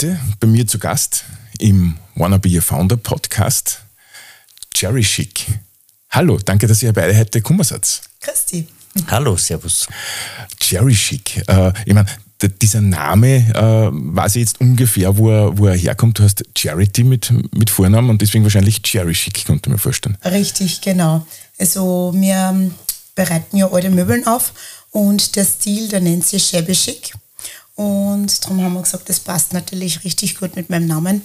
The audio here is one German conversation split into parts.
Heute bei mir zu Gast im Wanna Be a Founder Podcast Jerry Schick. Hallo, danke, dass ihr beide heute gekommen seid. Christi. Hallo, Servus. Jerry Schick. Äh, ich meine, dieser Name, äh, weiß ich jetzt ungefähr, wo er, wo er herkommt. Du hast Charity mit, mit Vornamen und deswegen wahrscheinlich Jerry Schick, konnte man vorstellen. Richtig, genau. Also wir bereiten ja alte Möbeln auf und der Stil, der nennt sich Shabby Chic. Und darum haben wir gesagt, das passt natürlich richtig gut mit meinem Namen.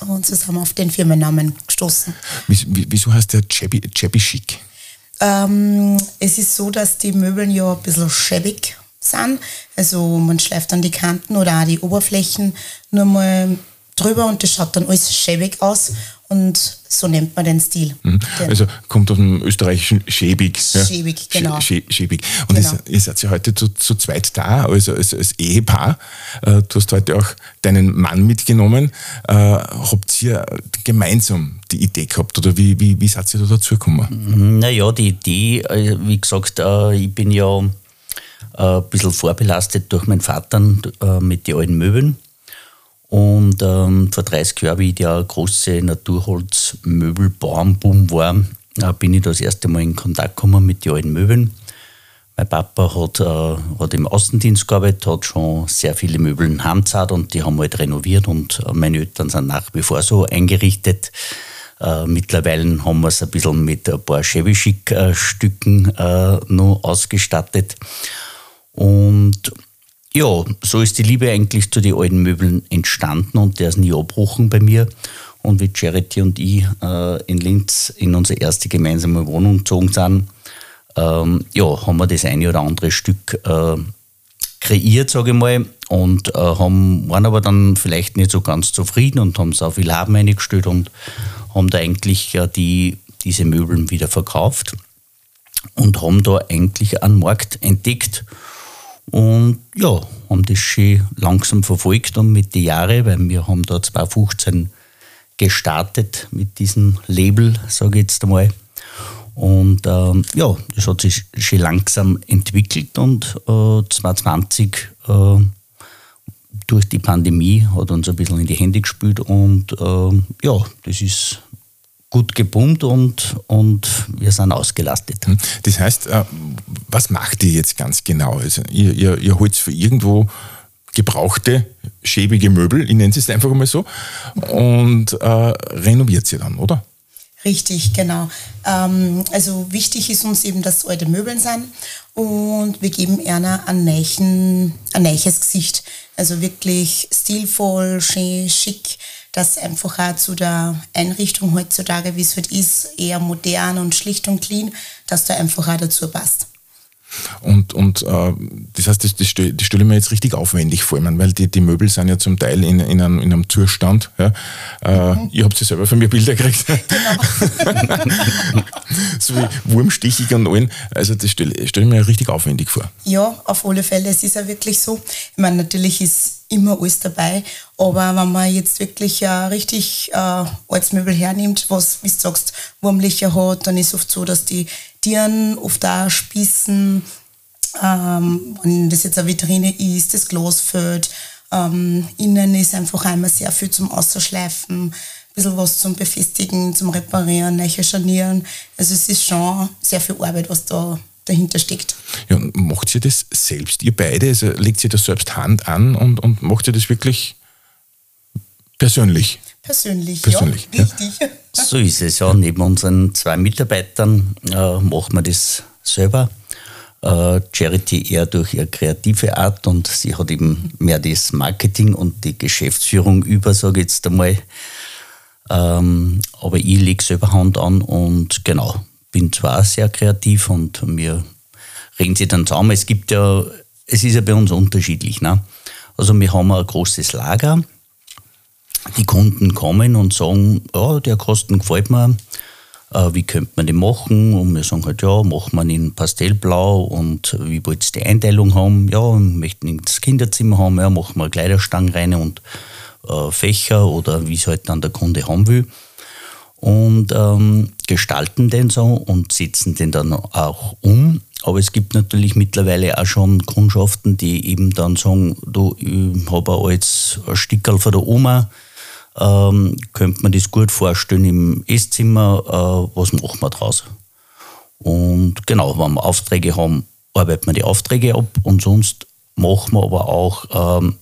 Und so sind wir auf den Firmennamen gestoßen. Wieso heißt der Shabby, Shabby Chic? Ähm, es ist so, dass die Möbel ja ein bisschen schäbig sind. Also man schleift dann die Kanten oder auch die Oberflächen nur mal drüber und das schaut dann alles schäbig aus und so nennt man den Stil. Mhm. Also kommt aus dem österreichischen Schäbig. Schäbig, genau. Schäbig. Und genau. ihr, ihr seid ja heute zu, zu zweit da, also als, als Ehepaar. Äh, du hast heute auch deinen Mann mitgenommen. Äh, habt ihr gemeinsam die Idee gehabt oder wie, wie, wie seid ihr da dazu gekommen? Naja, die Idee, äh, wie gesagt, ich bin ja ein bisschen vorbelastet durch meinen Vater mit den alten Möbeln. Und ähm, vor 30 Jahren, wie der große Naturholzmöbelbauernboom war, äh, bin ich das erste Mal in Kontakt gekommen mit den alten Möbeln. Mein Papa hat, äh, hat im Außendienst gearbeitet, hat schon sehr viele Möbel in Heimzeit und die haben halt renoviert und äh, meine Eltern sind nach wie vor so eingerichtet. Äh, mittlerweile haben wir es ein bisschen mit ein paar Chevy-Stücken äh, noch ausgestattet. Und ja, so ist die Liebe eigentlich zu den alten Möbeln entstanden und der ist nie abbrochen bei mir. Und wie Charity und ich äh, in Linz in unsere erste gemeinsame Wohnung gezogen sind, ähm, ja, haben wir das eine oder andere Stück äh, kreiert, sage ich mal, und äh, haben, waren aber dann vielleicht nicht so ganz zufrieden und haben so viel Haben eingestellt und haben da eigentlich ja die, diese Möbeln wieder verkauft und haben da eigentlich einen Markt entdeckt und ja, haben das schon langsam verfolgt und mit den Jahren, weil wir haben da 2015 gestartet mit diesem Label, sage ich jetzt einmal. Und ähm, ja, das hat sich schon langsam entwickelt und äh, 2020 äh, durch die Pandemie hat uns ein bisschen in die Hände gespielt und äh, ja, das ist gut gepumpt und, und wir sind ausgelastet. Hm. Das heißt, äh, was macht ihr jetzt ganz genau? Also ihr, ihr, ihr holt für irgendwo gebrauchte, schäbige Möbel, ich nenne es einfach mal so, und äh, renoviert sie dann, oder? Richtig, genau. Ähm, also wichtig ist uns eben, dass es alte Möbel sind und wir geben einer ein, neichen, ein neiches Gesicht. Also wirklich stilvoll, schön, schick dass einfach auch zu der Einrichtung heutzutage, wie es halt ist, eher modern und schlicht und clean, dass da einfach auch dazu passt. Und, und äh, das heißt, das, das, stelle, das stelle ich mir jetzt richtig aufwendig vor, ich meine, weil die, die Möbel sind ja zum Teil in, in, einem, in einem Zustand. Ja. Äh, mhm. Ihr habt ja selber von mir Bilder gekriegt. Genau. so wie wurmstichig und allen. Also das stelle, stelle ich mir richtig aufwendig vor. Ja, auf alle Fälle. Es ist ja wirklich so. Ich meine, natürlich ist immer alles dabei. Aber wenn man jetzt wirklich äh, richtig äh, Möbel hernimmt, was, wie du sagst, Wurmlöcher hat, dann ist oft so, dass die Tieren oft auch spießen. Ähm, wenn das jetzt eine Vitrine ist, das Glas fällt. Ähm, innen ist einfach einmal sehr viel zum Ausschleifen, ein bisschen was zum Befestigen, zum Reparieren, neu scharnieren. Also es ist schon sehr viel Arbeit, was da dahinter steckt. Ja, und macht ihr das selbst, ihr beide? Also legt ihr das selbst Hand an und, und macht ihr das wirklich persönlich? Persönlich, persönlich ja, richtig. So ist es ja. Neben unseren zwei Mitarbeitern äh, machen wir das selber. Äh, Charity eher durch ihre kreative Art und sie hat eben mehr das Marketing und die Geschäftsführung über, sage ich jetzt einmal. Ähm, aber ich lege selber Hand an und genau, bin zwar sehr kreativ und wir reden sie dann zusammen. Es gibt ja, es ist ja bei uns unterschiedlich. Ne? Also wir haben ein großes Lager. Die Kunden kommen und sagen, ja, der Kosten gefällt mir, äh, wie könnte man den machen? Und wir sagen halt, ja, machen wir ihn in Pastellblau und wie wollt ihr die Einteilung haben? Ja, möchten ihn ins Kinderzimmer haben, ja, machen wir Kleiderstangen rein und äh, Fächer oder wie es halt dann der Kunde haben will und ähm, gestalten den so und setzen den dann auch um. aber es gibt natürlich mittlerweile auch schon Kundschaften, die eben dann sagen, du, ich habe ein altes Stickerl von der Oma, ähm, könnte man das gut vorstellen im Esszimmer, äh, was machen wir draus? Und genau, wenn wir Aufträge haben, arbeiten wir die Aufträge ab und sonst machen wir aber auch ähm,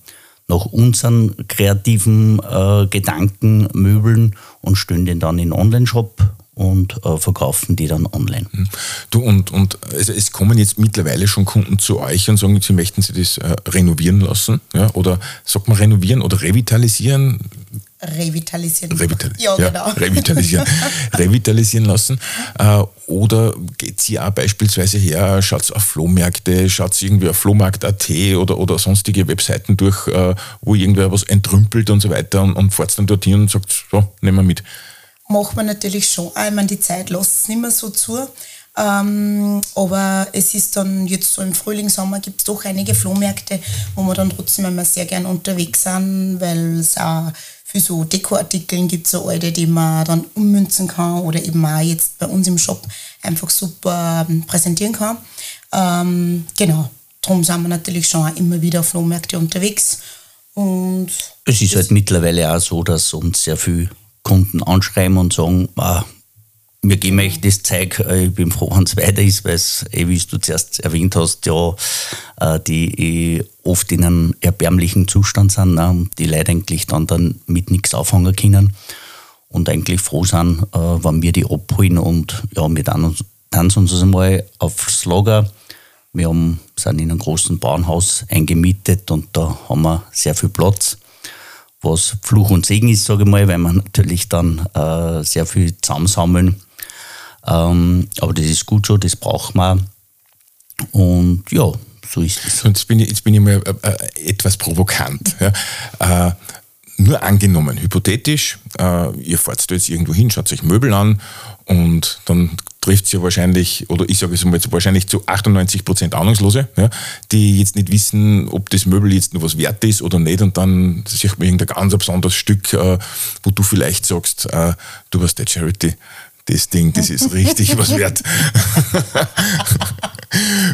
nach unseren kreativen äh, Gedanken Möbeln und stellen den dann in Online-Shop und äh, verkaufen die dann online. Hm. Du und, und also es kommen jetzt mittlerweile schon Kunden zu euch und sagen, sie möchten sie das äh, renovieren lassen, ja? oder sagt man renovieren oder revitalisieren? Revitalisieren. Revital ja, ja, genau. Revitalisieren, revitalisieren lassen. Äh, oder geht sie auch beispielsweise her, schaut auf Flohmärkte, schaut irgendwie auf Flohmarkt.at oder, oder sonstige Webseiten durch, äh, wo irgendwer was entrümpelt und so weiter und, und fährt dann dorthin und sagt, so, nehmen wir mit. Macht man natürlich schon. Ich meine, die Zeit lässt es nicht mehr so zu. Ähm, aber es ist dann jetzt so im Frühling, Sommer gibt es doch einige Flohmärkte, wo wir dann trotzdem immer sehr gern unterwegs sind, weil es auch für so Dekoartikeln gibt, so alte, die man dann ummünzen kann oder eben auch jetzt bei uns im Shop einfach super ähm, präsentieren kann. Ähm, genau, darum sind wir natürlich schon immer wieder auf Flohmärkte unterwegs. Und es ist halt mittlerweile auch so, dass uns sehr viele Kunden anschreiben und sagen, ah, wir geben euch das Zeug, äh, ich bin froh, wenn es weiter ist, weil es, eh, wie du zuerst erwähnt hast, ja, äh, die oft in einem erbärmlichen Zustand sind ne, und die Leute eigentlich dann, dann mit nichts auffangen können und eigentlich froh sind, äh, wenn wir die abholen und ja, wir dann uns einmal aufs Lager. Wir haben, sind in einem großen Bauernhaus eingemietet und da haben wir sehr viel Platz was Fluch und Segen ist, sage ich mal, weil wir natürlich dann äh, sehr viel zusammensammeln ähm, aber das ist gut so, das braucht man. Und ja, so ist es. Jetzt bin ich, jetzt bin ich mal äh, äh etwas provokant. Ja. Äh, nur angenommen, hypothetisch, äh, ihr fahrt jetzt irgendwo hin, schaut euch Möbel an und dann trifft es ja wahrscheinlich, oder ich sage es mal wahrscheinlich zu 98 Prozent Ahnungslose, ja, die jetzt nicht wissen, ob das Möbel jetzt noch was wert ist oder nicht und dann sich irgendein ganz besonderes Stück, äh, wo du vielleicht sagst, äh, du warst der Charity, das Ding, das ist richtig was wert.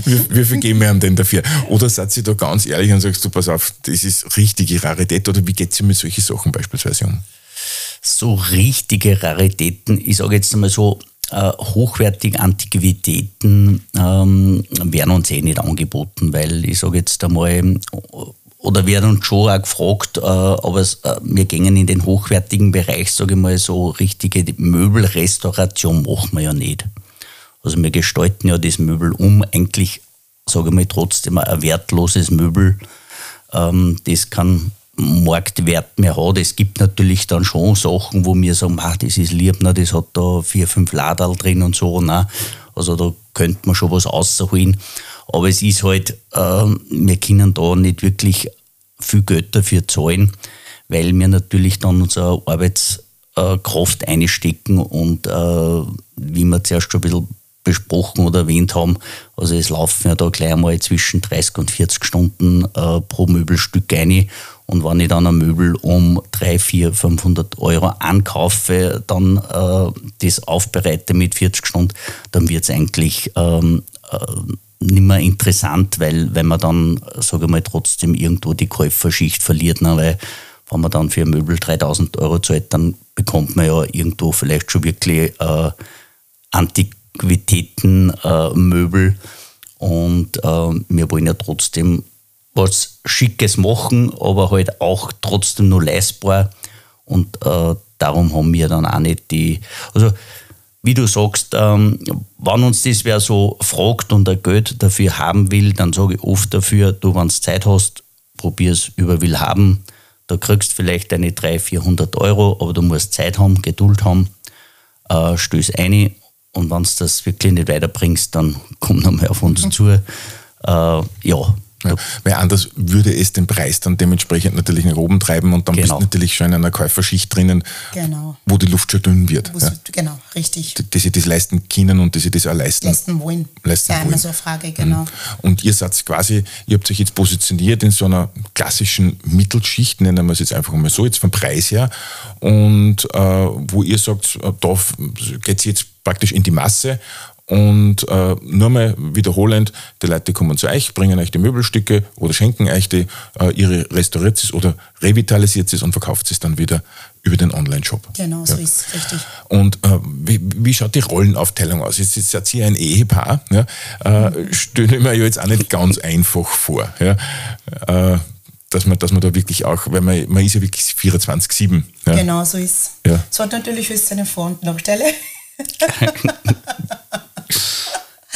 wie, wie viel geben wir ihm denn dafür? Oder seid ihr da ganz ehrlich und sagst du, pass auf, das ist richtige Rarität oder wie geht es mit solchen Sachen beispielsweise um? So richtige Raritäten, ich sage jetzt einmal so, äh, hochwertige Antiquitäten ähm, werden uns eh nicht angeboten, weil ich sage jetzt einmal, oder werden uns schon auch gefragt, äh, aber äh, wir gehen in den hochwertigen Bereich, sage ich mal, so richtige Möbelrestauration machen wir ja nicht. Also wir gestalten ja das Möbel um, eigentlich, sage ich mal, trotzdem ein wertloses Möbel, ähm, das keinen Marktwert mehr hat. Es gibt natürlich dann schon Sachen, wo wir sagen, ach, das ist lieb, ne, das hat da vier, fünf Ladal drin und so. Ne. Also da könnte man schon was rausholen. Aber es ist halt, äh, wir können da nicht wirklich viel Geld dafür zahlen, weil wir natürlich dann unsere Arbeitskraft einstecken und äh, wie wir zuerst schon ein bisschen besprochen oder erwähnt haben, also es laufen ja da gleich mal zwischen 30 und 40 Stunden äh, pro Möbelstück ein und wenn ich dann ein Möbel um 3, 4, 500 Euro ankaufe, dann äh, das aufbereite mit 40 Stunden, dann wird es eigentlich ähm, äh, nicht mehr interessant, weil, weil man dann, sage mal, trotzdem irgendwo die Käuferschicht verliert. Ne? Weil wenn man dann für ein Möbel 3000 Euro zahlt, dann bekommt man ja irgendwo vielleicht schon wirklich äh, Antiquitätenmöbel. Äh, und äh, wir wollen ja trotzdem was Schickes machen, aber halt auch trotzdem nur leistbar. Und äh, darum haben wir dann auch nicht die. Also wie du sagst, ähm, wenn uns das wer so fragt und ein Geld dafür haben will, dann sage ich oft dafür, du, wenn du Zeit hast, probier es über will haben. Da kriegst vielleicht deine 300, 400 Euro, aber du musst Zeit haben, Geduld haben, äh, stöß ein und wenn du das wirklich nicht weiterbringst, dann komm nochmal auf uns zu. Äh, ja, ja, weil anders würde es den Preis dann dementsprechend natürlich nach oben treiben und dann genau. bist du natürlich schon in einer Käuferschicht drinnen, genau. wo die Luft schon dünn wird. Ja. Genau, richtig. Die, die sie das leisten können und die sie das auch leisten, leisten wollen. Leisten das ist immer so eine Frage, genau. Mhm. Und ihr seid quasi, ihr habt euch jetzt positioniert in so einer klassischen Mittelschicht, nennen wir es jetzt einfach mal so, jetzt vom Preis her, und äh, wo ihr sagt, äh, da geht es jetzt praktisch in die Masse und äh, nur mal wiederholend, die Leute kommen zu euch, bringen euch die Möbelstücke oder schenken euch die, äh, ihre restauriert es oder revitalisiert es und verkauft es dann wieder über den Online-Shop. Genau, so ja. ist es, richtig. Und äh, wie, wie, schaut die Rollenaufteilung aus? Jetzt seid ihr ein Ehepaar, ja? äh, stelle ich mir ja jetzt auch nicht ganz einfach vor. Ja? Äh, dass man, dass man da wirklich auch, weil man, man ist ja wirklich 24-7. Ja. Genau, so ist ja. es. hat natürlich alles seine Vor- und Nachteile.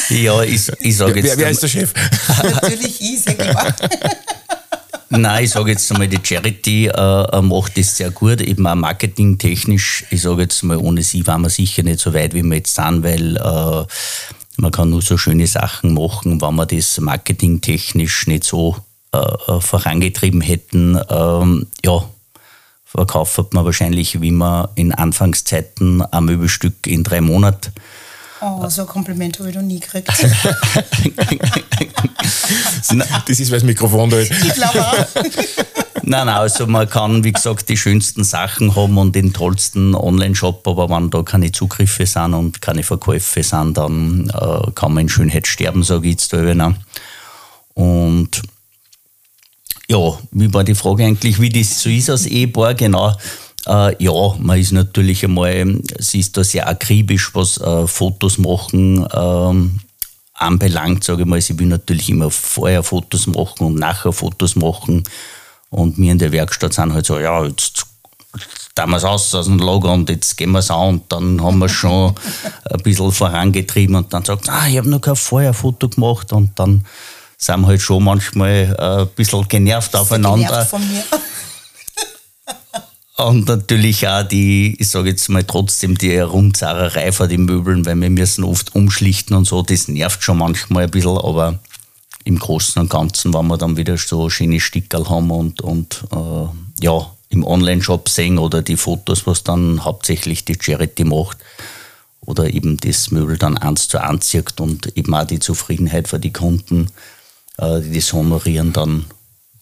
ja, ich, ich sage jetzt. Wer, wer ist der Chef? natürlich ich, sehr klar. Nein, ich sage jetzt einmal, die Charity äh, macht das sehr gut, eben auch marketingtechnisch. Ich sage jetzt mal, ohne sie waren wir sicher nicht so weit, wie wir jetzt sind, weil äh, man kann nur so schöne Sachen machen, wenn man das marketingtechnisch nicht so äh, äh vorangetrieben hätten. Ähm, ja, verkauft man wahrscheinlich, wie man in Anfangszeiten ein Möbelstück in drei Monaten Oh, so ein Kompliment habe ich noch nie gekriegt. das ist, weil das Mikrofon da ist. Ich glaube auch. Nein, nein, also man kann, wie gesagt, die schönsten Sachen haben und den tollsten Online-Shop, aber wenn da keine Zugriffe sind und keine Verkäufe sind, dann äh, kann man in Schönheit sterben, sage ich jetzt da eben. Und ja, wie war die Frage eigentlich, wie das so ist als Ehepaar? Genau. Äh, ja, man ist natürlich einmal, sie ist da sehr akribisch, was äh, Fotos machen ähm, anbelangt, sage ich mal. Sie will natürlich immer vorher Fotos machen und nachher Fotos machen. Und wir in der Werkstatt sind halt so, ja, jetzt tun wir es aus aus dem Lager und jetzt gehen wir es an und dann haben wir schon ein bisschen vorangetrieben und dann sagt, ah, ich habe noch kein Vorherfoto gemacht und dann sind wir halt schon manchmal äh, ein bisschen genervt aufeinander. Genervt von mir. Und natürlich auch die, ich sage jetzt mal trotzdem, die Rumzarerei vor den Möbeln, weil wir müssen oft umschlichten und so, das nervt schon manchmal ein bisschen, aber im Großen und Ganzen, wenn wir dann wieder so schöne Stickerl haben und, und äh, ja, im Online-Shop sehen oder die Fotos, was dann hauptsächlich die Charity macht oder eben das Möbel dann eins zu eins zieht und eben auch die Zufriedenheit für die Kunden, äh, die das honorieren, dann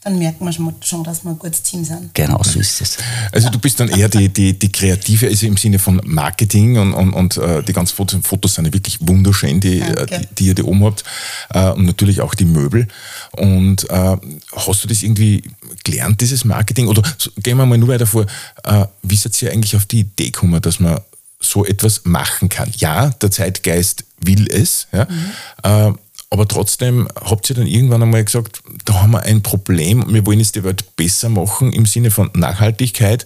dann merkt man schon, dass wir ein gutes Team sind. Genau, so ist es. Also du bist dann eher die, die, die Kreative, also im Sinne von Marketing und, und, und äh, die ganzen Fotos, Fotos sind ja wirklich wunderschön, die, äh, die, die, ihr da oben habt. Äh, und natürlich auch die Möbel. Und äh, hast du das irgendwie gelernt, dieses Marketing? Oder so, gehen wir mal nur weiter vor, äh, wie seid ihr eigentlich auf die Idee gekommen, dass man so etwas machen kann? Ja, der Zeitgeist will es. Ja? Mhm. Aber trotzdem habt ihr dann irgendwann einmal gesagt, da haben wir ein Problem, wir wollen jetzt die Welt besser machen im Sinne von Nachhaltigkeit.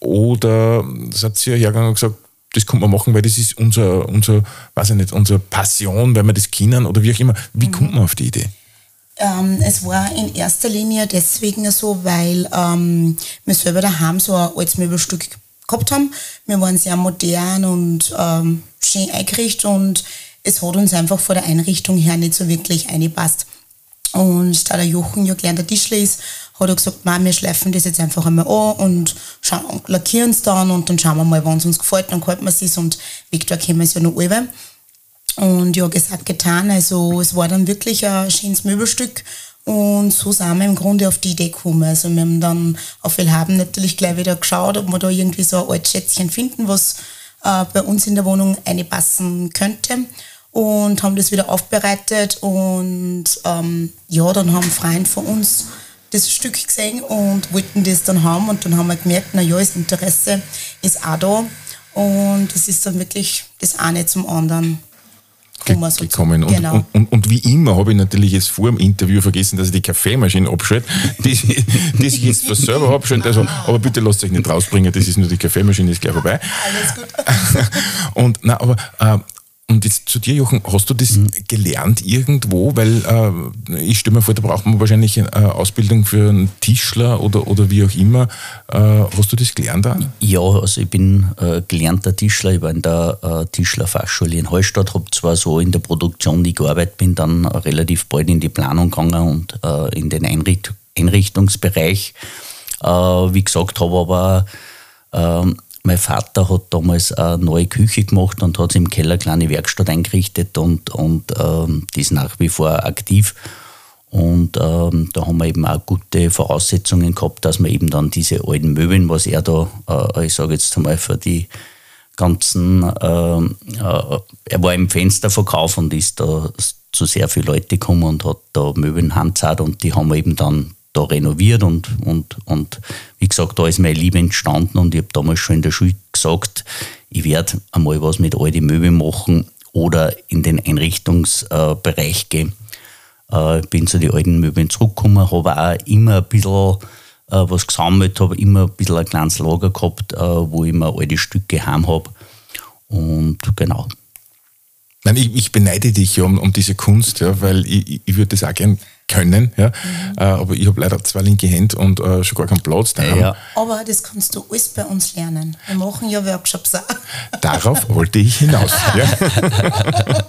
Oder seid ihr hergegangen und gesagt, das kommt man machen, weil das ist unser, unser, weiß ich nicht, unsere Passion, weil wir das kennen oder wie auch immer. Wie mhm. kommt man auf die Idee? Ähm, es war in erster Linie deswegen so, weil ähm, wir selber daheim so ein altes Möbelstück gehabt haben. Wir waren sehr modern und ähm, schön eingerichtet und es hat uns einfach von der Einrichtung her nicht so wirklich eingepasst. Und da der Jochen ja gelernter Tischler ist, hat er gesagt, wir schleifen das jetzt einfach einmal an und schauen, lackieren es dann und dann schauen wir mal, wann es uns gefällt, dann halten wir es und können wir es ja noch über. Und ja, gesagt, getan. Also es war dann wirklich ein schönes Möbelstück und so sind wir im Grunde auf die Idee gekommen. Also wir haben dann auf Willhaben natürlich gleich wieder geschaut, ob wir da irgendwie so ein altes Schätzchen finden, was äh, bei uns in der Wohnung einpassen könnte und haben das wieder aufbereitet und ähm, ja, dann haben Freunde von uns das Stück gesehen und wollten das dann haben und dann haben wir gemerkt, na ja, das Interesse ist auch da und es ist dann wirklich das eine zum anderen gekommen. Und, genau. und, und, und, wie immer habe ich natürlich jetzt vor dem Interview vergessen, dass ich die Kaffeemaschine abschalte, die, die ich jetzt was selber habe. Also, aber bitte lasst euch nicht rausbringen, das ist nur die Kaffeemaschine, ist gleich vorbei. Alles gut. und, na, aber äh, und jetzt zu dir, Jochen, hast du das mhm. gelernt irgendwo? Weil äh, ich stelle mir vor, da braucht man wahrscheinlich eine äh, Ausbildung für einen Tischler oder, oder wie auch immer. Äh, hast du das gelernt? Auch? Ja, also ich bin äh, gelernter Tischler. Ich war in der äh, Tischlerfachschule in Hallstatt, habe zwar so in der Produktion nie gearbeitet, bin dann relativ bald in die Planung gegangen und äh, in den Einricht Einrichtungsbereich. wie gesagt, habe aber ähm, mein Vater hat damals eine neue Küche gemacht und hat im Keller eine kleine Werkstatt eingerichtet und, und ähm, die ist nach wie vor aktiv. Und ähm, da haben wir eben auch gute Voraussetzungen gehabt, dass wir eben dann diese alten Möbeln, was er da, äh, ich sage jetzt einmal für die ganzen, äh, äh, er war im Fensterverkauf und ist da zu sehr vielen Leuten gekommen und hat da Möbeln handzart und die haben wir eben dann da renoviert und, und, und wie gesagt, da ist meine Liebe entstanden und ich habe damals schon in der Schule gesagt, ich werde einmal was mit alten Möbeln machen oder in den Einrichtungsbereich gehen. Äh, bin zu den alten Möbeln zurückgekommen, habe auch immer ein bisschen äh, was gesammelt, habe immer ein bisschen ein kleines Lager gehabt, äh, wo ich mir alte Stücke heim habe. Und genau. Nein, ich, ich beneide dich ja um, um diese Kunst, ja, weil ich, ich würde das auch gerne können, ja. Mhm. Äh, aber ich habe leider zwei linke Hände und äh, schon gar keinen Platz daheim. Ja. Aber das kannst du alles bei uns lernen. Wir machen ja Workshops auch. Darauf wollte ich hinaus. ja.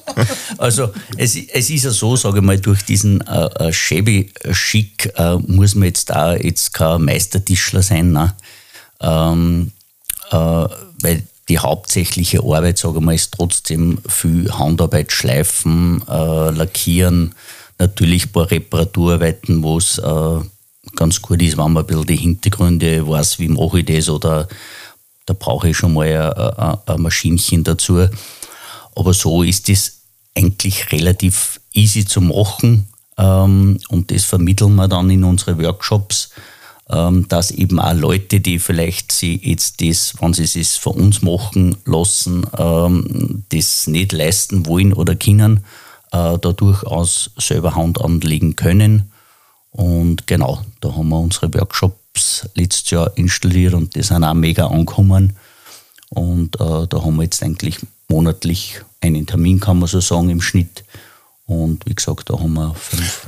Also es, es ist ja so, sage ich mal, durch diesen äh, äh shabby Schick äh, muss man jetzt da jetzt kein Meistertischler sein, ne? ähm, äh, weil die hauptsächliche Arbeit, sage ich mal, ist trotzdem viel Handarbeit, Schleifen, äh, Lackieren, natürlich ein paar Reparaturarbeiten, wo es äh, ganz gut ist, wenn man ein bisschen die Hintergründe weiß, wie mache ich das oder da brauche ich schon mal ein, Maschinchen dazu. Aber so ist es eigentlich relativ easy zu machen ähm, und das vermitteln wir dann in unsere Workshops, ähm, dass eben auch Leute, die vielleicht sie jetzt das, wenn sie es für uns machen lassen, ähm, das nicht leisten wollen oder können, äh, da durchaus selber Hand anlegen können. Und genau, da haben wir unsere Workshops letztes Jahr installiert und die sind auch mega angekommen. Und äh, da haben wir jetzt eigentlich monatlich einen Termin, kann man so sagen, im Schnitt. Und wie gesagt, da haben wir fünf.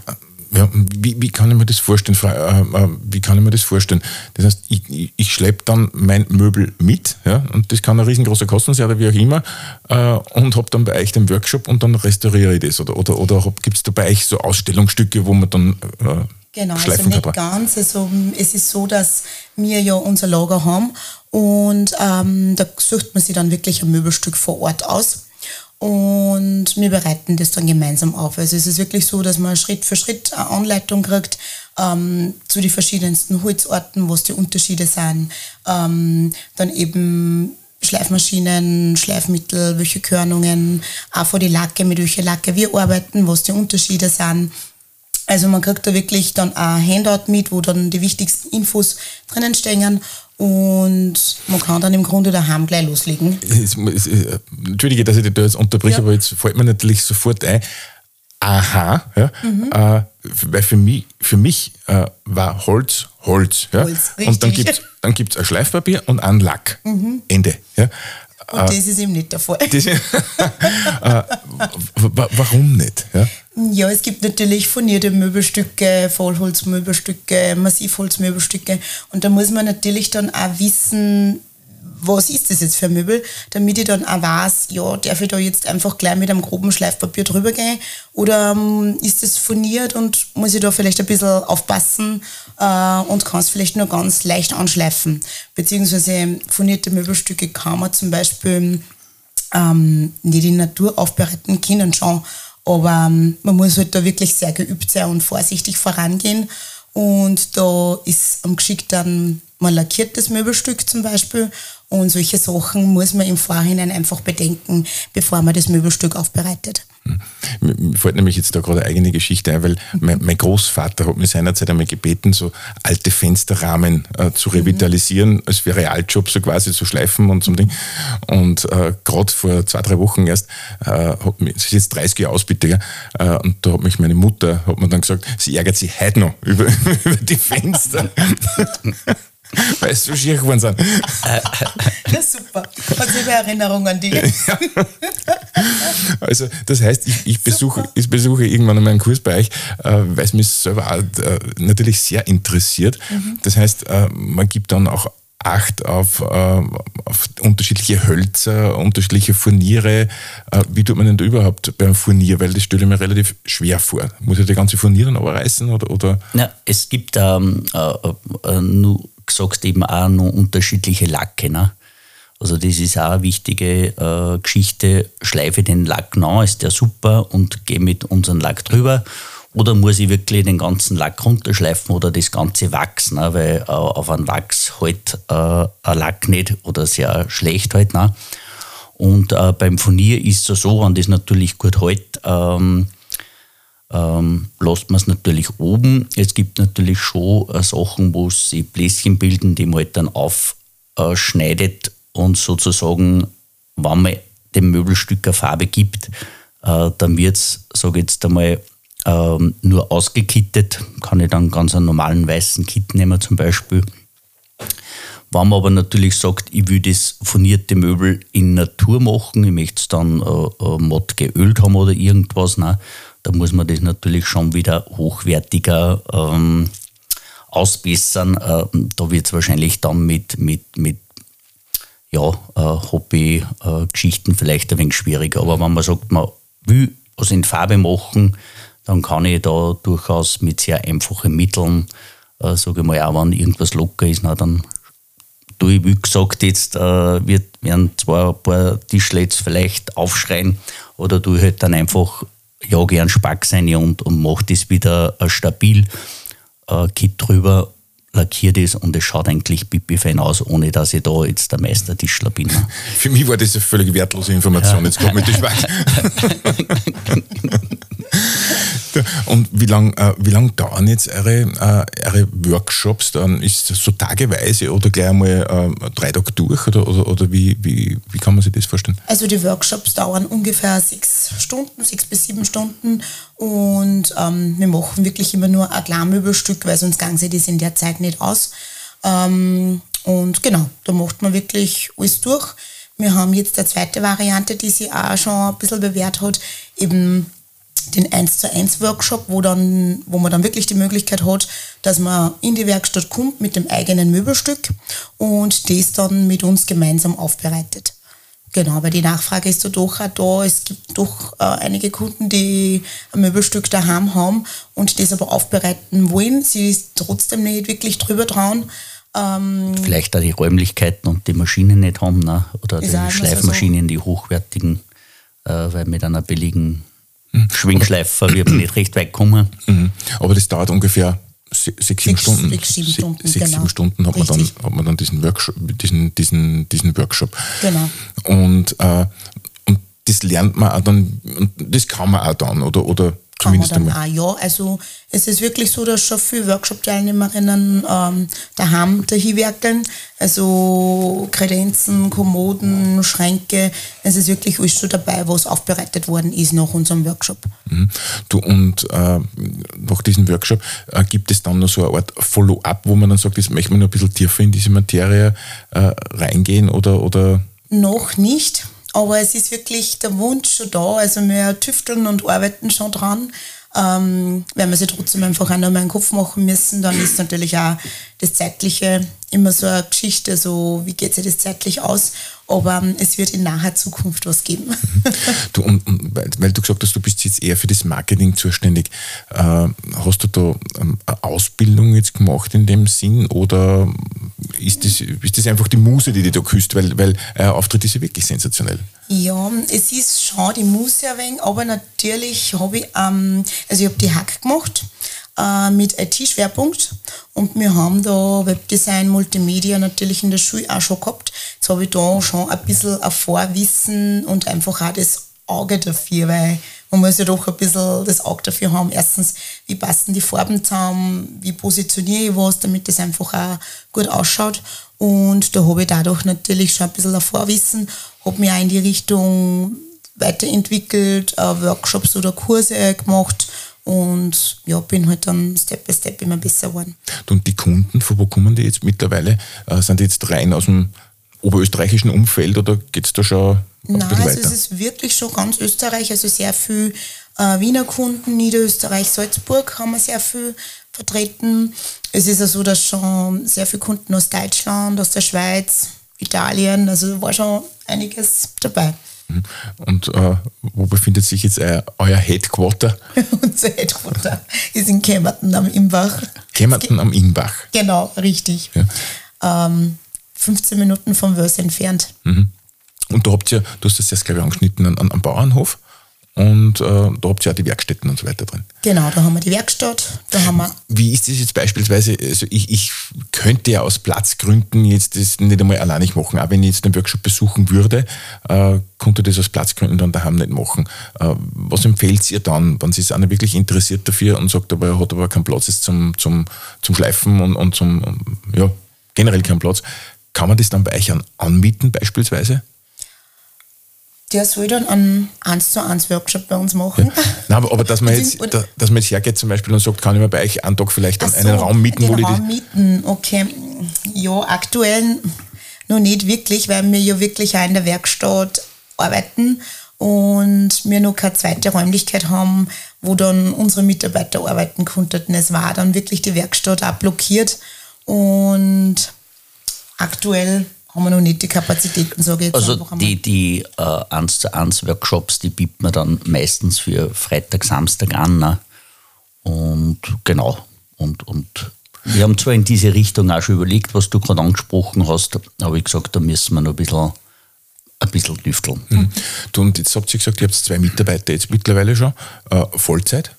Ja, wie, wie kann ich mir das vorstellen? Äh, äh, wie kann ich mir das vorstellen? Das heißt, ich, ich schleppe dann mein Möbel mit, ja, und das kann ein riesengroßer Kosten sein oder wie auch immer, äh, und habe dann bei euch den Workshop und dann restauriere ich das. Oder, oder, oder gibt es da bei euch so Ausstellungsstücke, wo man dann äh, Genau, also nicht kann? ganz. Also es ist so, dass wir ja unser Lager haben und ähm, da sucht man sich dann wirklich ein Möbelstück vor Ort aus und wir bereiten das dann gemeinsam auf. Also es ist wirklich so, dass man Schritt für Schritt eine Anleitung kriegt ähm, zu den verschiedensten Holzorten, was die Unterschiede sind. Ähm, dann eben Schleifmaschinen, Schleifmittel, welche Körnungen, auch von die Lacke, mit welchen Lacke wir arbeiten, was die Unterschiede sind. Also man kriegt da wirklich dann ein Handout mit, wo dann die wichtigsten Infos drinnen stehen und man kann dann im Grunde daheim gleich loslegen. Äh, entschuldige, dass ich dich da jetzt unterbreche, ja. aber jetzt fällt mir natürlich sofort ein, aha, ja, mhm. äh, weil für mich, für mich äh, war Holz Holz. Ja? Holz und dann gibt es dann gibt's ein Schleifpapier und einen Lack. Mhm. Ende. Ja? Und äh, das ist eben nicht der Fall. Äh, warum nicht? Ja? ja, es gibt natürlich furnierte Möbelstücke, Vollholzmöbelstücke, Massivholzmöbelstücke. Und da muss man natürlich dann auch wissen, was ist das jetzt für ein Möbel, damit ich dann auch weiß, ja, darf ich da jetzt einfach gleich mit einem groben Schleifpapier drüber gehen? Oder ähm, ist das furniert und muss ich da vielleicht ein bisschen aufpassen äh, und kann es vielleicht nur ganz leicht anschleifen. Beziehungsweise furnierte Möbelstücke kann man zum Beispiel ähm, nicht in Natur aufbereiten können schon, aber ähm, man muss halt da wirklich sehr geübt sein und vorsichtig vorangehen. Und da ist am Geschick dann, man lackiert das Möbelstück zum Beispiel und solche Sachen muss man im Vorhinein einfach bedenken, bevor man das Möbelstück aufbereitet. Mir fällt nämlich jetzt da gerade eine eigene Geschichte ein, weil mein, mein Großvater hat mir seinerzeit einmal gebeten, so alte Fensterrahmen äh, zu revitalisieren, mhm. als für Realjob so quasi zu schleifen und so ein Ding. Und äh, gerade vor zwei, drei Wochen erst, äh, hat mich, das ist jetzt 30 Jahre aus, bitte, äh, und da hat mich meine Mutter, hat mir dann gesagt, sie ärgert sich heute noch über, über die Fenster. Weil es so schier geworden sind. Ja, super. Hat sich Erinnerung an dich. Ja. Also, das heißt, ich, ich besuche, ich besuche irgendwann einmal einen Kurs bei euch, äh, weil es mich selber auch, äh, natürlich sehr interessiert. Mhm. Das heißt, äh, man gibt dann auch Acht auf, auf unterschiedliche Hölzer, unterschiedliche Furniere. wie tut man denn da überhaupt beim Furnier? Weil das stelle ich mir relativ schwer vor. Muss ich die ganze Furnier dann aber reißen? Oder, oder? Ja, es gibt ähm, äh, äh, nur gesagt, eben auch noch unterschiedliche Lacke. Ne? Also das ist auch eine wichtige äh, Geschichte. Schleife den Lack nach, ist der super und gehe mit unserem Lack drüber. Oder muss ich wirklich den ganzen Lack runterschleifen oder das ganze Wachs, ne? weil äh, auf einem Wachs halt äh, ein Lack nicht oder sehr schlecht halt. Ne? Und äh, beim Furnier ist es so, wenn das natürlich gut hält, ähm, ähm, lässt man es natürlich oben. Es gibt natürlich schon äh, Sachen, wo sie Bläschen bilden, die man halt dann aufschneidet und sozusagen, wenn man dem Möbelstück eine Farbe gibt, äh, dann wird es, sage ich jetzt einmal, ähm, nur ausgekittet. Kann ich dann ganz einen normalen weißen Kit nehmen zum Beispiel. Wenn man aber natürlich sagt, ich will das furnierte Möbel in Natur machen, ich möchte es dann äh, äh, matt geölt haben oder irgendwas, nein, da muss man das natürlich schon wieder hochwertiger ähm, ausbessern. Äh, da wird es wahrscheinlich dann mit, mit, mit ja, äh, Hobby-Geschichten vielleicht ein wenig schwieriger. Aber wenn man sagt, man will was in Farbe machen, dann kann ich da durchaus mit sehr einfachen Mitteln, äh, sage ich mal, auch wenn irgendwas locker ist, na, dann tue ich, wie gesagt, jetzt äh, wird, werden zwar ein paar Tischler jetzt vielleicht aufschreien oder tue ich halt dann einfach ja gern Spack sein und, und mache das wieder äh, stabil, äh, Kit drüber lackiere das und es schaut eigentlich pipi-fein aus, ohne dass ich da jetzt der Meistertischler bin. Für mich war das eine völlig wertlose Information, jetzt gerade mit dem Und wie lange äh, lang dauern jetzt eure, äh, eure Workshops? Dann ist das so tageweise oder gleich einmal äh, drei Tage durch? Oder, oder, oder wie, wie, wie kann man sich das vorstellen? Also die Workshops dauern ungefähr sechs Stunden, sechs bis sieben Stunden. Und ähm, wir machen wirklich immer nur ein Klarmöbelstück, weil sonst gehen sie das in der Zeit nicht aus. Ähm, und genau, da macht man wirklich alles durch. Wir haben jetzt eine zweite Variante, die sich auch schon ein bisschen bewährt hat, eben den 1 zu 1 Workshop, wo, dann, wo man dann wirklich die Möglichkeit hat, dass man in die Werkstatt kommt mit dem eigenen Möbelstück und das dann mit uns gemeinsam aufbereitet. Genau, weil die Nachfrage ist so doch auch da. Es gibt doch äh, einige Kunden, die ein Möbelstück daheim haben und das aber aufbereiten wollen. Sie ist trotzdem nicht wirklich drüber trauen. Ähm, Vielleicht auch die Räumlichkeiten und die Maschinen nicht haben, ne? oder die Schleifmaschinen, so. die hochwertigen, äh, weil mit einer billigen Schwingschleifer wird man nicht recht weit kommen. Mhm. Aber das dauert ungefähr sechs, sechs sieben Stunden. Sechs, sieben Stunden, sechs, genau. sieben Stunden hat man, dann, hat man dann diesen Workshop. Diesen, diesen, diesen Workshop. Genau. Und, äh, und das lernt man auch dann, und das kann man auch dann, oder, oder Zumindest dann einmal. auch, ja. Also es ist wirklich so, dass schon viele Workshop-Teilnehmerinnen ähm, daheim dahin werkeln. Also Kredenzen, Kommoden, Schränke. Es ist wirklich alles schon dabei, was aufbereitet worden ist nach unserem Workshop. Mhm. Du, und äh, nach diesem Workshop äh, gibt es dann noch so eine Art Follow-up, wo man dann sagt, jetzt möchte man noch ein bisschen tiefer in diese Materie äh, reingehen oder, oder? Noch nicht aber es ist wirklich der Wunsch schon da. Also wir tüfteln und arbeiten schon dran. Ähm, wenn wir sich trotzdem einfach auch noch mal einen Kopf machen müssen, dann ist natürlich auch das Zeitliche immer so eine Geschichte, so wie geht sich das zeitlich aus. Aber ähm, es wird in naher Zukunft was geben. Du, und, und weil, weil, du gesagt hast, du bist jetzt eher für das Marketing zuständig, äh, hast du da ähm, eine Ausbildung jetzt gemacht in dem Sinn oder ist das, ist das einfach die Muse, die dich da küsst? Weil, weil euer Auftritt ist ja wirklich sensationell. Ja, es ist schon die Muse ein wenig, aber natürlich habe ich, ähm, also ich habe die Hack gemacht äh, mit IT-Schwerpunkt und wir haben da Webdesign, Multimedia natürlich in der Schule auch schon gehabt. Jetzt habe ich da schon ein bisschen ein Vorwissen und einfach auch das Auge dafür, weil man muss ja doch ein bisschen das Auge dafür haben. Erstens, wie passen die Farben zusammen, wie positioniere ich was, damit das einfach auch gut ausschaut. Und da habe ich dadurch natürlich schon ein bisschen ein Vorwissen, habe mich auch in die Richtung weiterentwickelt, äh, Workshops oder Kurse gemacht und ja, bin halt dann Step by Step immer besser geworden. Und die Kunden, von wo kommen die jetzt mittlerweile? Äh, sind die jetzt rein aus dem oberösterreichischen Umfeld oder geht es da schon Nein, also es ist wirklich schon ganz Österreich, also sehr viel äh, Wiener Kunden, Niederösterreich, Salzburg haben wir sehr viel vertreten. Es ist ja so, dass schon sehr viele Kunden aus Deutschland, aus der Schweiz, Italien, also war schon einiges dabei. Und äh, wo befindet sich jetzt äh, euer Headquarter? Unser Headquarter ist in Kemmerton am Imbach. Kemmerton am Imbach. Genau, richtig. Ja. Ähm, 15 Minuten vom Wörs entfernt. Mhm. Und da habt ihr, du hast das jetzt, glaube ich, angeschnitten, an, an, am Bauernhof. Und äh, da habt ihr auch die Werkstätten und so weiter drin. Genau, da haben wir die Werkstatt, da haben wir Wie ist das jetzt beispielsweise, also ich, ich könnte ja aus Platzgründen jetzt das nicht einmal alleinig machen, auch wenn ich jetzt den Workshop besuchen würde, äh, konnte das aus Platzgründen dann daheim nicht machen. Äh, was empfehlt ihr dann, wenn sich einer wirklich interessiert dafür und sagt, aber er hat aber keinen Platz jetzt zum, zum, zum Schleifen und, und zum, ja, generell keinen Platz, kann man das dann bei euch an, anmieten beispielsweise? Der soll dann einen 1 zu 1 Workshop bei uns machen. Ja. Nein, aber, aber dass, man jetzt, da, dass man jetzt hergeht zum Beispiel und sagt, kann ich mir bei euch einen Tag vielleicht so, einen Raum mieten, den wo Raum mieten, okay. Ja, aktuell noch nicht wirklich, weil wir ja wirklich auch in der Werkstatt arbeiten und wir noch keine zweite Räumlichkeit haben, wo dann unsere Mitarbeiter arbeiten konnten. Es war dann wirklich die Werkstatt auch blockiert und aktuell haben wir noch nicht die Kapazitäten, sage ich jetzt Also die, die äh, 1 zu 1 Workshops, die bieten wir dann meistens für Freitag, Samstag an. Ne? Und genau. Und, und wir haben zwar in diese Richtung auch schon überlegt, was du gerade angesprochen hast, aber ich gesagt, da müssen wir noch ein bisschen, ein bisschen düfteln. Mhm. Du, und jetzt habt ihr gesagt, ihr habt zwei Mitarbeiter jetzt mittlerweile schon, äh, Vollzeit.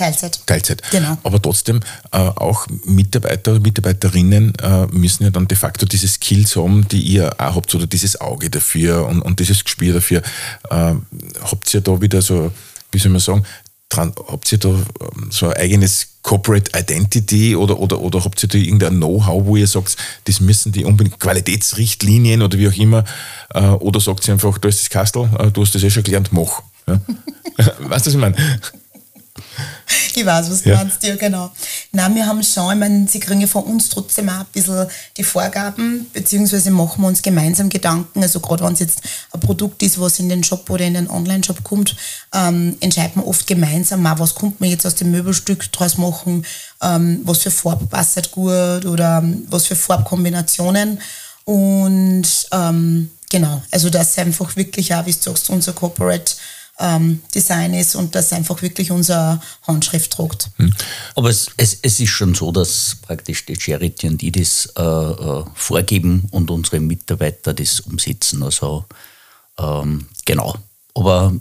Teilzeit. Teilzeit. Genau. Aber trotzdem, äh, auch Mitarbeiter oder Mitarbeiterinnen äh, müssen ja dann de facto diese Skills haben, die ihr auch habt, oder dieses Auge dafür und, und dieses Gespür dafür. Äh, habt ihr da wieder so, wie soll man sagen, dran, habt ihr da ähm, so ein eigenes Corporate Identity oder, oder, oder habt ihr da irgendein Know-how, wo ihr sagt, das müssen die unbedingt Qualitätsrichtlinien oder wie auch immer, äh, oder sagt ihr einfach, da ist das Kastel, äh, du hast das eh schon gelernt, mach. Ja? weißt du, was ich meine? Ich weiß, was du ja. meinst, ja, genau. Nein, wir haben schon, ich meine, sie kriegen ja von uns trotzdem auch ein bisschen die Vorgaben, beziehungsweise machen wir uns gemeinsam Gedanken. Also gerade wenn es jetzt ein Produkt ist, was in den Shop oder in den Online-Shop kommt, ähm, entscheiden wir oft gemeinsam, auch, was kommt man jetzt aus dem Möbelstück draus machen, ähm, was für Farbe passt gut oder ähm, was für Farbkombinationen. Und ähm, genau, also das ist einfach wirklich auch, wie du sagst, unser Corporate ähm, Design ist und das einfach wirklich unsere Handschrift druckt. Hm. Aber es, es, es, ist schon so, dass praktisch die Charity und die das äh, äh, vorgeben und unsere Mitarbeiter das umsetzen. Also ähm, genau. Aber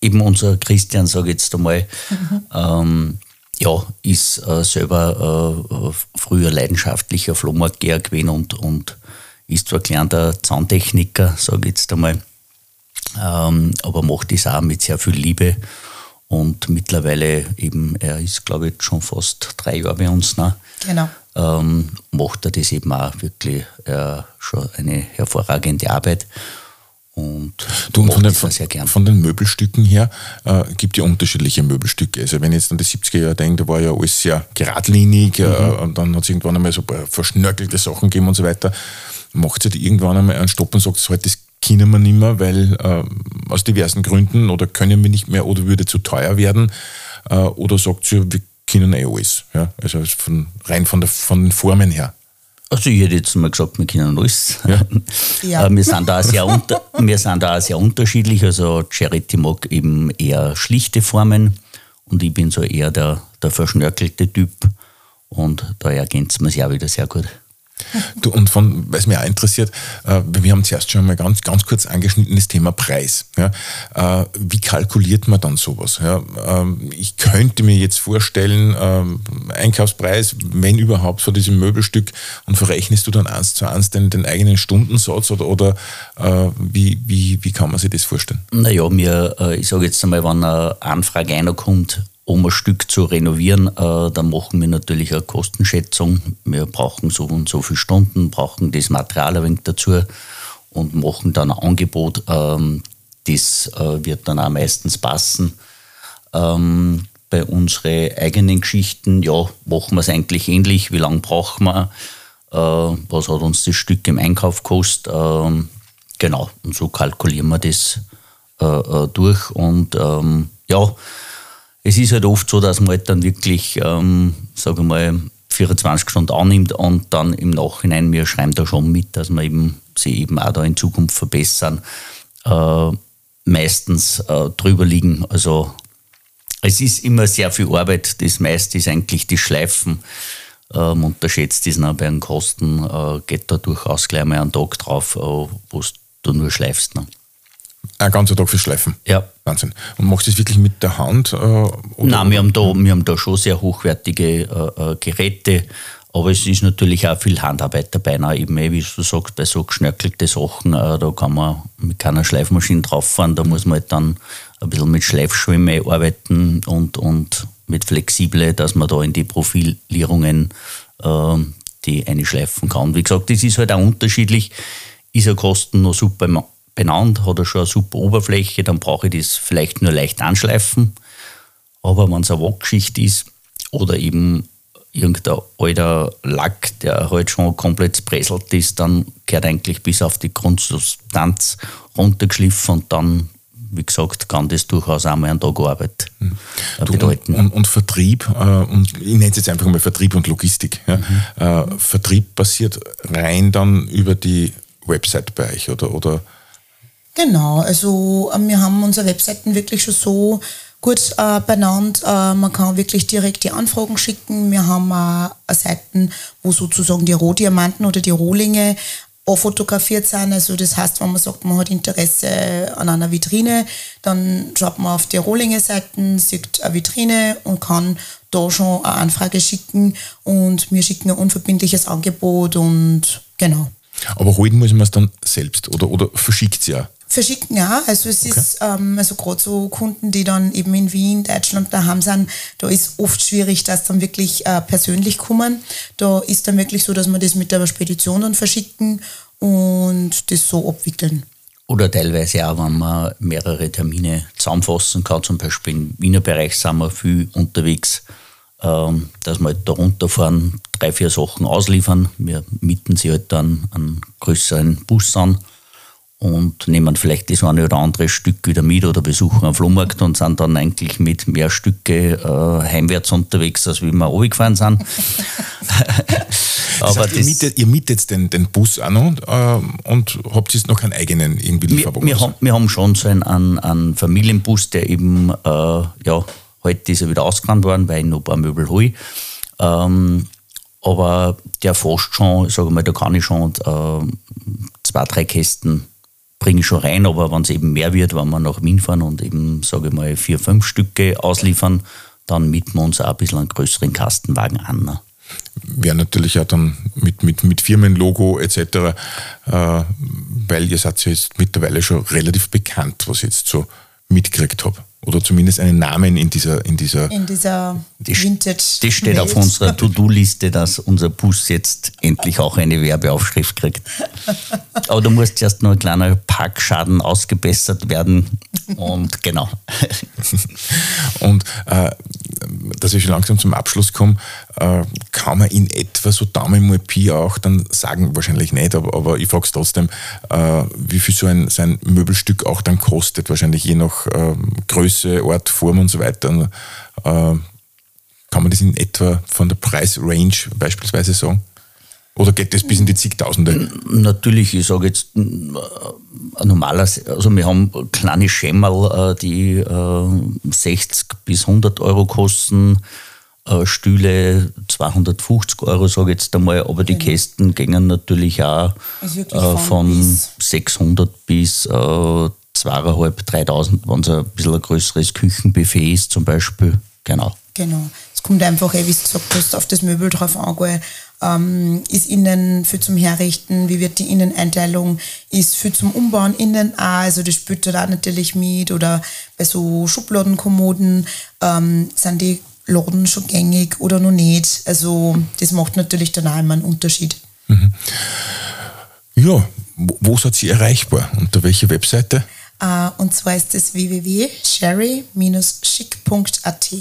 eben unser Christian, sage ich jetzt einmal, mhm. ähm, ja, ist äh, selber äh, früher leidenschaftlicher Flohmarktgeher gewesen und, und ist zwar gelernter Zahntechniker, sage ich jetzt einmal, ähm, aber macht das auch mit sehr viel Liebe. Und mittlerweile eben, er ist glaube ich schon fast drei Jahre bei uns. Ne? Genau. Ähm, macht er das eben auch wirklich äh, schon eine hervorragende Arbeit. Und du, und von, den, von, von, den Möbelstücken her äh, gibt ja unterschiedliche Möbelstücke. Also wenn ich jetzt an die 70er Jahre denke, da war ja alles sehr geradlinig äh, mhm. äh, und dann hat es irgendwann einmal so verschnörkelte Sachen gegeben und so weiter. Macht ihr die irgendwann einmal einen Stopp und sagt, halt, das können wir nicht mehr, weil äh, aus diversen Gründen oder können wir nicht mehr oder würde zu teuer werden. Äh, oder sagt sie, wir können eh alles. Ja? Also von, rein von, der, von den Formen her. Also ich hätte jetzt mal gesagt, wir können alles. Ja. ja. Äh, wir, sind da sehr unter, wir sind da auch sehr unterschiedlich. Also Charity mag eben eher schlichte Formen und ich bin so eher der, der verschnörkelte Typ. Und da ergänzt man sich auch wieder sehr gut. Du, und von, weil mich auch interessiert, äh, wir haben zuerst schon mal ganz, ganz kurz angeschnitten, das Thema Preis. Ja? Äh, wie kalkuliert man dann sowas? Ja? Ähm, ich könnte mir jetzt vorstellen, ähm, Einkaufspreis, wenn überhaupt, für diesem Möbelstück und verrechnest du dann eins zu eins den, den eigenen Stundensatz oder, oder äh, wie, wie, wie kann man sich das vorstellen? Naja, mir, äh, ich sage jetzt einmal, wenn eine Anfrage einer kommt, um ein Stück zu renovieren, äh, dann machen wir natürlich eine Kostenschätzung. Wir brauchen so und so viele Stunden, brauchen das Material ein wenig dazu und machen dann ein Angebot. Ähm, das äh, wird dann auch meistens passen. Ähm, bei unseren eigenen Geschichten, ja, machen wir es eigentlich ähnlich. Wie lange brauchen wir? Äh, was hat uns das Stück im Einkauf gekostet? Ähm, genau, und so kalkulieren wir das äh, äh durch. Und ähm, ja, es ist halt oft so, dass man halt dann wirklich, ähm, sage mal, 24 Stunden annimmt und dann im Nachhinein, wir schreiben da schon mit, dass wir eben, sie eben auch da in Zukunft verbessern, äh, meistens äh, drüber liegen. Also es ist immer sehr viel Arbeit. Das meiste ist eigentlich die Schleifen. Ähm, unterschätzt ist noch bei den Kosten, äh, geht da durchaus gleich mal einen Tag drauf, äh, wo du nur schleifst. Ne? Ein ganzer Tag für Schleifen? Ja. Wahnsinn. Und machst du das wirklich mit der Hand? Äh, Nein, wir haben, da, wir haben da schon sehr hochwertige äh, äh, Geräte, aber es ist natürlich auch viel Handarbeit dabei. Na, eben, wie du sagst, bei so geschnörkelten Sachen, äh, da kann man mit keiner Schleifmaschine drauf fahren, da muss man halt dann ein bisschen mit Schleifschwämme arbeiten und, und mit Flexible, dass man da in die Profilierungen äh, die einschleifen kann. Wie gesagt, das ist halt auch unterschiedlich. Ist ein Kosten noch super benannt, hat er schon eine super Oberfläche, dann brauche ich das vielleicht nur leicht anschleifen. Aber wenn es eine Wachschicht ist oder eben irgendein alter Lack, der halt schon komplett zerpresselt ist, dann gehört eigentlich bis auf die Grundsubstanz runtergeschliffen und dann, wie gesagt, kann das durchaus auch mal einen Tag Arbeit mhm. bedeuten. Und, und, und Vertrieb, äh, und ich nenne es jetzt einfach mal Vertrieb und Logistik. Ja. Mhm. Äh, Vertrieb passiert rein dann über die Website bei euch oder, oder Genau, also äh, wir haben unsere Webseiten wirklich schon so gut äh, benannt. Äh, man kann wirklich direkt die Anfragen schicken. Wir haben äh, Seiten, wo sozusagen die Rohdiamanten oder die Rohlinge fotografiert sind. Also das heißt, wenn man sagt, man hat Interesse an einer Vitrine, dann schaut man auf die Rohlinge-Seiten, sieht eine Vitrine und kann da schon eine Anfrage schicken und wir schicken ein unverbindliches Angebot und genau. Aber holen muss man es dann selbst oder, oder verschickt es ja? Verschicken ja, also es okay. ist ähm, also gerade so Kunden, die dann eben in Wien, Deutschland daheim sind, da ist oft schwierig, dass dann wirklich äh, persönlich kommen. Da ist dann wirklich so, dass wir das mit der Spedition dann verschicken und das so abwickeln. Oder teilweise auch, wenn man mehrere Termine zusammenfassen kann, zum Beispiel im Wiener Bereich sind wir viel unterwegs, ähm, dass wir halt da runterfahren, drei, vier Sachen ausliefern. Wir mieten sie halt dann einen größeren Bus an und nehmen vielleicht das eine oder andere Stück wieder mit oder besuchen einen Flohmarkt und sind dann eigentlich mit mehr Stücke äh, heimwärts unterwegs, als wie wir runtergefahren sind. Aber das heißt, ihr, mietet, ihr mietet den, den Bus auch noch äh, und habt jetzt noch keinen eigenen irgendwie? Wir, wir, haben, wir haben schon so einen, einen Familienbus, der eben, äh, ja, heute ist er wieder ausgerannt worden, weil ich noch ein paar Möbel hole. Ähm, aber der fast schon, sage mal, da kann ich schon äh, zwei, drei Kästen bringe ich schon rein, aber wenn es eben mehr wird, wenn wir nach Wien fahren und eben, sage ich mal, vier, fünf Stücke ausliefern, dann mieten wir uns auch ein bisschen einen größeren Kastenwagen an. Ne? Wäre natürlich auch dann mit, mit, mit Firmenlogo etc., äh, weil ihr seid ja jetzt mittlerweile schon relativ bekannt, was ich jetzt so mitgekriegt habe oder zumindest einen Namen in dieser in dieser in dieser Vintage. Das steht Welt. auf unserer To-Do-Liste, dass unser Bus jetzt endlich auch eine Werbeaufschrift kriegt. Aber da muss erst noch ein kleiner Parkschaden ausgebessert werden und genau. und äh, dass ich schon langsam zum Abschluss komme, äh, kann man in etwa so Daumen mal Pi auch dann sagen, wahrscheinlich nicht, aber, aber ich frage es trotzdem, äh, wie viel so ein, so ein Möbelstück auch dann kostet, wahrscheinlich je nach ähm, Größe, Ort, Form und so weiter. Äh, kann man das in etwa von der Preisrange beispielsweise sagen? Oder geht das bis in die zigtausende? Natürlich, ich sage jetzt äh, ein normales, also wir haben kleine Schemmerl, äh, die 60 äh, bis 100 Euro kosten, Stühle 250 Euro, sage ich jetzt einmal, aber die genau. Kästen gingen natürlich auch von, bis 600 bis 2.500, 3.000, wenn es ein bisschen ein größeres Küchenbuffet ist zum Beispiel. Genau. Genau. Es kommt einfach, wie du gesagt hast, auf das Möbel drauf an ähm, ist innen für zum Herrichten, wie wird die Inneneinteilung, ist für zum Umbauen innen auch, also das spielt da natürlich mit oder bei so Schubladenkommoden ähm, sind die Laden schon gängig oder noch nicht. Also das macht natürlich dann auch immer einen Unterschied. Mhm. Ja, wo, wo seid ihr erreichbar? Unter welcher Webseite? Uh, und zwar ist das www.sherry-schick.at.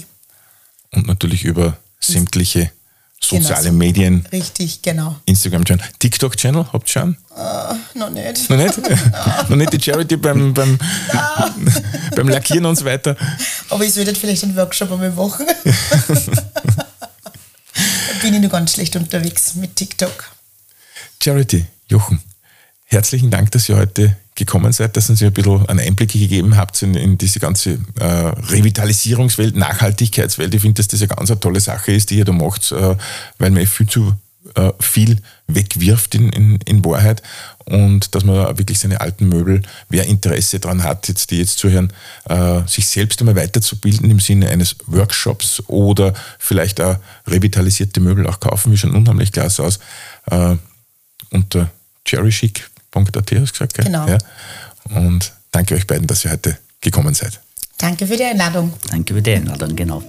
Und natürlich über sämtliche soziale genau, so. Medien. Richtig, genau. Instagram-Channel. TikTok-Channel habt ihr schon? Uh, noch nicht. Noch nicht? noch nicht die Charity beim, beim, beim Lackieren und so weiter. Aber ich sollte vielleicht einen Workshop einmal machen. da bin ich noch ganz schlecht unterwegs mit TikTok. Charity, Jochen, herzlichen Dank, dass ihr heute gekommen seid, dass ihr ein bisschen einen Einblick gegeben habt in, in diese ganze äh, Revitalisierungswelt, Nachhaltigkeitswelt. Ich finde, dass das eine ganz eine tolle Sache ist, die ihr da macht, äh, weil man viel zu äh, viel wegwirft in, in, in Wahrheit. und dass man wirklich seine alten Möbel, wer Interesse daran hat, jetzt die jetzt zuhören, äh, sich selbst einmal weiterzubilden im Sinne eines Workshops oder vielleicht auch revitalisierte Möbel auch kaufen, wie schon unheimlich klasse aus. Äh, unter Podcast.at, hast du gesagt? Gell? Genau. Ja. Und danke euch beiden, dass ihr heute gekommen seid. Danke für die Einladung. Danke für die Einladung, genau.